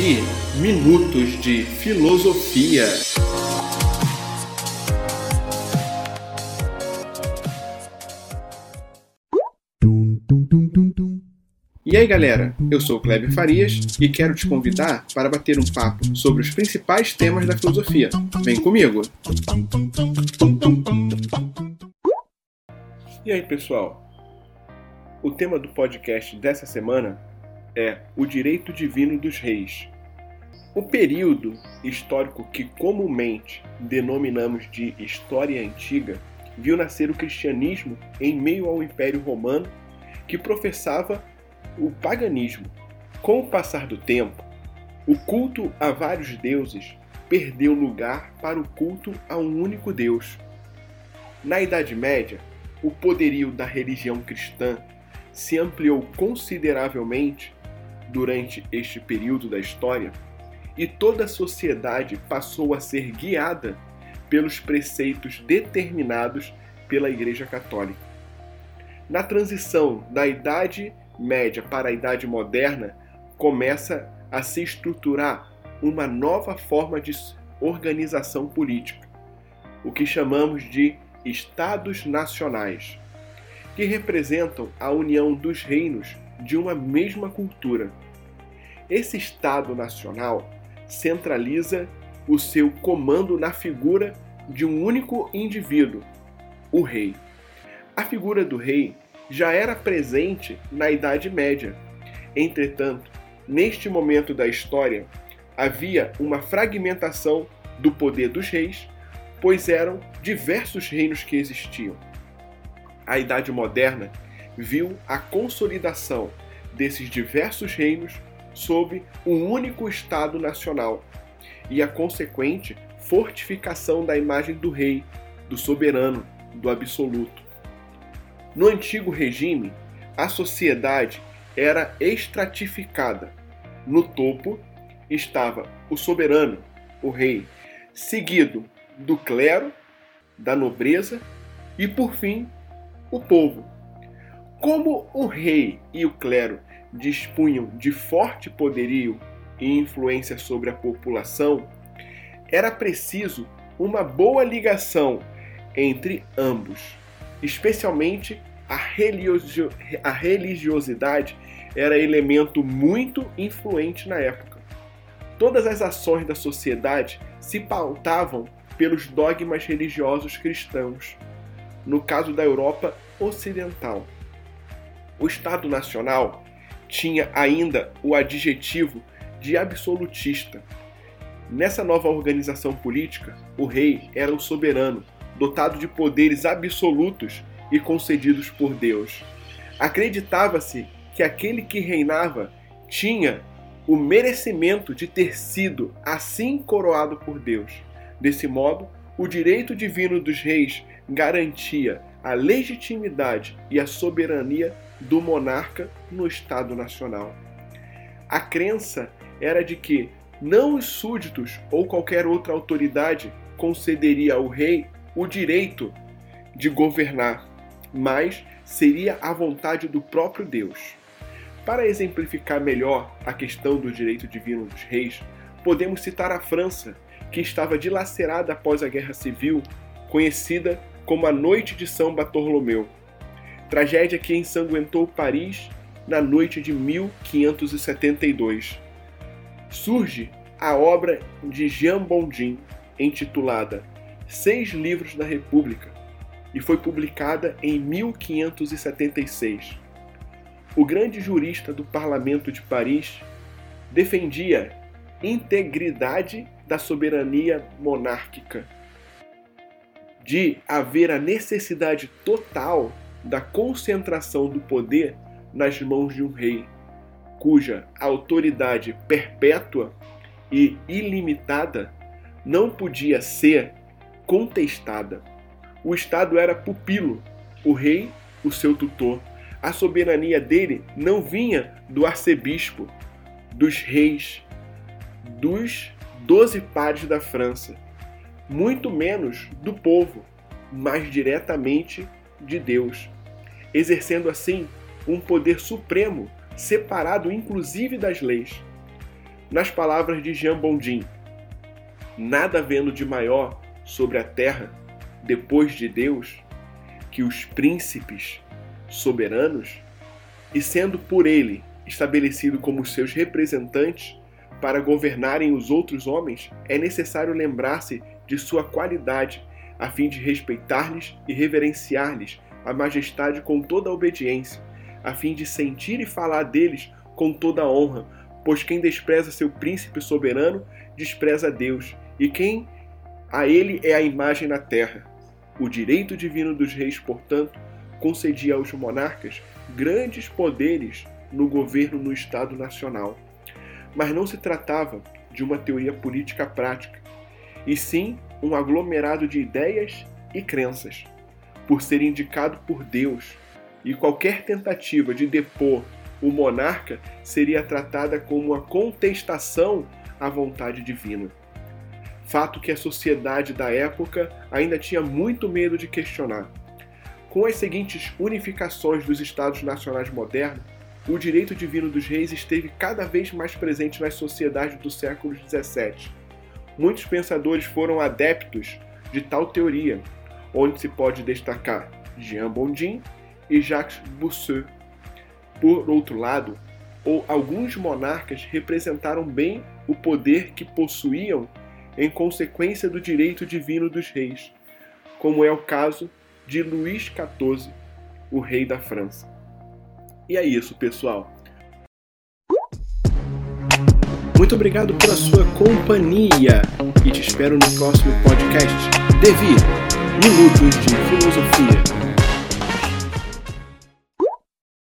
ouvir Minutos de Filosofia. E aí galera, eu sou o Kleber Farias e quero te convidar para bater um papo sobre os principais temas da filosofia. Vem comigo! E aí pessoal, o tema do podcast dessa semana é o direito divino dos reis. O período histórico que comumente denominamos de história antiga viu nascer o cristianismo em meio ao Império Romano, que professava o paganismo. Com o passar do tempo, o culto a vários deuses perdeu lugar para o culto a um único Deus. Na Idade Média, o poderio da religião cristã se ampliou consideravelmente durante este período da história e toda a sociedade passou a ser guiada pelos preceitos determinados pela Igreja Católica. Na transição da Idade Média para a Idade Moderna, começa a se estruturar uma nova forma de organização política, o que chamamos de Estados Nacionais, que representam a união dos reinos de uma mesma cultura. Esse Estado Nacional centraliza o seu comando na figura de um único indivíduo, o rei. A figura do rei já era presente na Idade Média. Entretanto, neste momento da história, havia uma fragmentação do poder dos reis, pois eram diversos reinos que existiam. A Idade Moderna viu a consolidação desses diversos reinos sob um único Estado nacional e a consequente fortificação da imagem do rei, do soberano, do absoluto. No antigo regime, a sociedade era estratificada. No topo estava o soberano, o rei, seguido do clero, da nobreza e, por fim, o povo. Como o rei e o clero dispunham de forte poderio e influência sobre a população, era preciso uma boa ligação entre ambos, especialmente a, religio a religiosidade era elemento muito influente na época. Todas as ações da sociedade se pautavam pelos dogmas religiosos cristãos, no caso da Europa Ocidental. O Estado Nacional tinha ainda o adjetivo de absolutista. Nessa nova organização política, o rei era o soberano, dotado de poderes absolutos e concedidos por Deus. Acreditava-se que aquele que reinava tinha o merecimento de ter sido assim coroado por Deus. Desse modo, o direito divino dos reis garantia a legitimidade e a soberania do monarca no Estado Nacional. A crença era de que não os súditos ou qualquer outra autoridade concederia ao rei o direito de governar, mas seria a vontade do próprio Deus. Para exemplificar melhor a questão do direito divino dos reis, podemos citar a França, que estava dilacerada após a Guerra Civil, conhecida como a Noite de São Bartolomeu, tragédia que ensanguentou Paris na noite de 1572. Surge a obra de Jean Bondin, intitulada Seis Livros da República, e foi publicada em 1576. O grande jurista do Parlamento de Paris defendia integridade da soberania monárquica de haver a necessidade total da concentração do poder nas mãos de um rei, cuja autoridade perpétua e ilimitada não podia ser contestada. O Estado era pupilo, o rei, o seu tutor. A soberania dele não vinha do arcebispo, dos reis, dos doze pares da França muito menos do povo, mas diretamente de Deus, exercendo assim um poder supremo, separado inclusive das leis. Nas palavras de Jean Bondin, nada havendo de maior sobre a terra, depois de Deus, que os príncipes soberanos, e sendo por ele estabelecido como seus representantes para governarem os outros homens, é necessário lembrar-se de sua qualidade, a fim de respeitar-lhes e reverenciar-lhes a majestade com toda a obediência, a fim de sentir e falar deles com toda a honra, pois quem despreza seu príncipe soberano, despreza Deus, e quem a ele é a imagem na terra. O direito divino dos reis, portanto, concedia aos monarcas grandes poderes no governo no Estado Nacional. Mas não se tratava de uma teoria política prática, e sim um aglomerado de ideias e crenças, por ser indicado por Deus, e qualquer tentativa de depor o monarca seria tratada como uma contestação à vontade divina. Fato que a sociedade da época ainda tinha muito medo de questionar. Com as seguintes unificações dos Estados nacionais modernos, o direito divino dos reis esteve cada vez mais presente nas sociedades do século XVII. Muitos pensadores foram adeptos de tal teoria, onde se pode destacar Jean Bondin e Jacques Bossuet. Por outro lado, ou alguns monarcas representaram bem o poder que possuíam em consequência do direito divino dos reis, como é o caso de Luís XIV, o rei da França. E é isso, pessoal. Muito obrigado pela sua companhia e te espero no próximo podcast. Devi, Minutos de Filosofia.